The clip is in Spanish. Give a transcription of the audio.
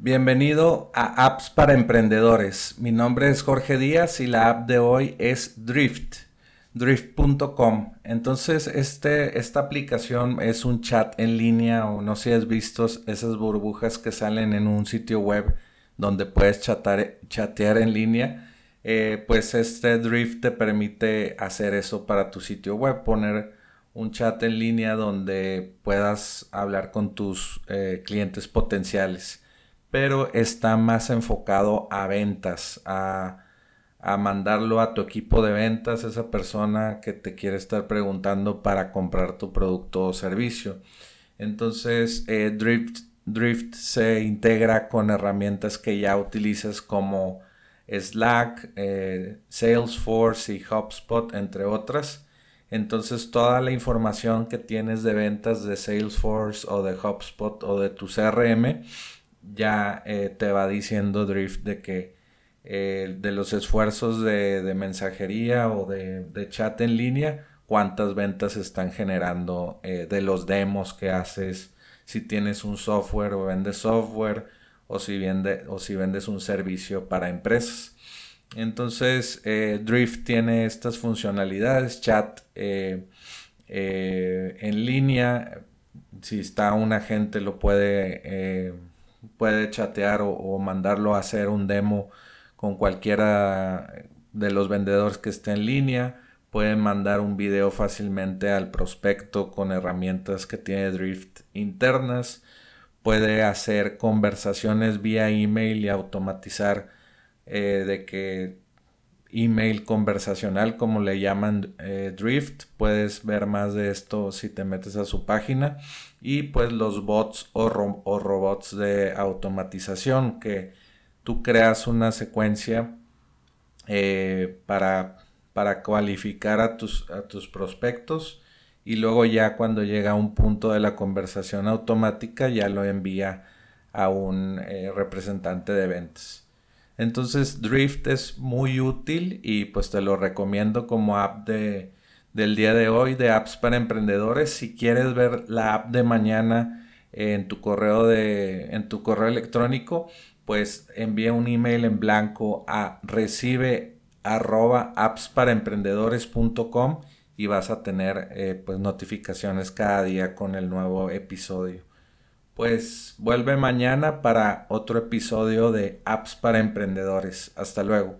Bienvenido a Apps para Emprendedores. Mi nombre es Jorge Díaz y la app de hoy es Drift, drift.com. Entonces, este, esta aplicación es un chat en línea o no sé si has visto esas burbujas que salen en un sitio web donde puedes chatear en línea. Eh, pues este Drift te permite hacer eso para tu sitio web, poner un chat en línea donde puedas hablar con tus eh, clientes potenciales, pero está más enfocado a ventas, a, mandarlo a tu equipo de ventas, esa persona que te quiere estar preguntando para comprar tu producto o servicio. Entonces, eh, Drift, Drift se integra con herramientas que ya utilizas como Slack, eh, Salesforce y HubSpot, entre otras. Entonces toda la información que tienes de ventas de Salesforce o de HubSpot o de tu CRM ya eh, te va diciendo Drift de que eh, de los esfuerzos de, mensajería o de, chat en línea, cuántas ventas están generando de los demos que haces, si tienes un software o vendes software, o si, o si vendes un servicio para empresas. Entonces, eh, Drift tiene estas funcionalidades, chat eh, eh, en línea, si está un agente lo puede, puede chatear o, mandarlo a hacer un demo con cualquiera de los vendedores que esté en línea. Pueden mandar un video fácilmente al prospecto con herramientas que tiene Drift internas puede hacer conversaciones vía email y automatizar eh, de que email conversacional como le llaman eh, Drift puedes ver más de esto si te metes a su página y pues los bots o, robots de automatización que tú creas una secuencia eh, para, para cualificar a tus, a tus prospectos y luego ya cuando llega a un punto de la conversación automática ya lo envía a un eh, representante de ventas. Entonces Drift es muy útil y pues te lo recomiendo como app de, del día de hoy de apps para emprendedores. Si quieres ver la app de mañana en tu correo de en tu correo electrónico, pues envía un email en blanco a recibe arroba appsparaemprendedores.com y vas a tener eh, pues notificaciones cada día con el nuevo episodio. Pues vuelve mañana para otro episodio de Apps para Emprendedores. Hasta luego.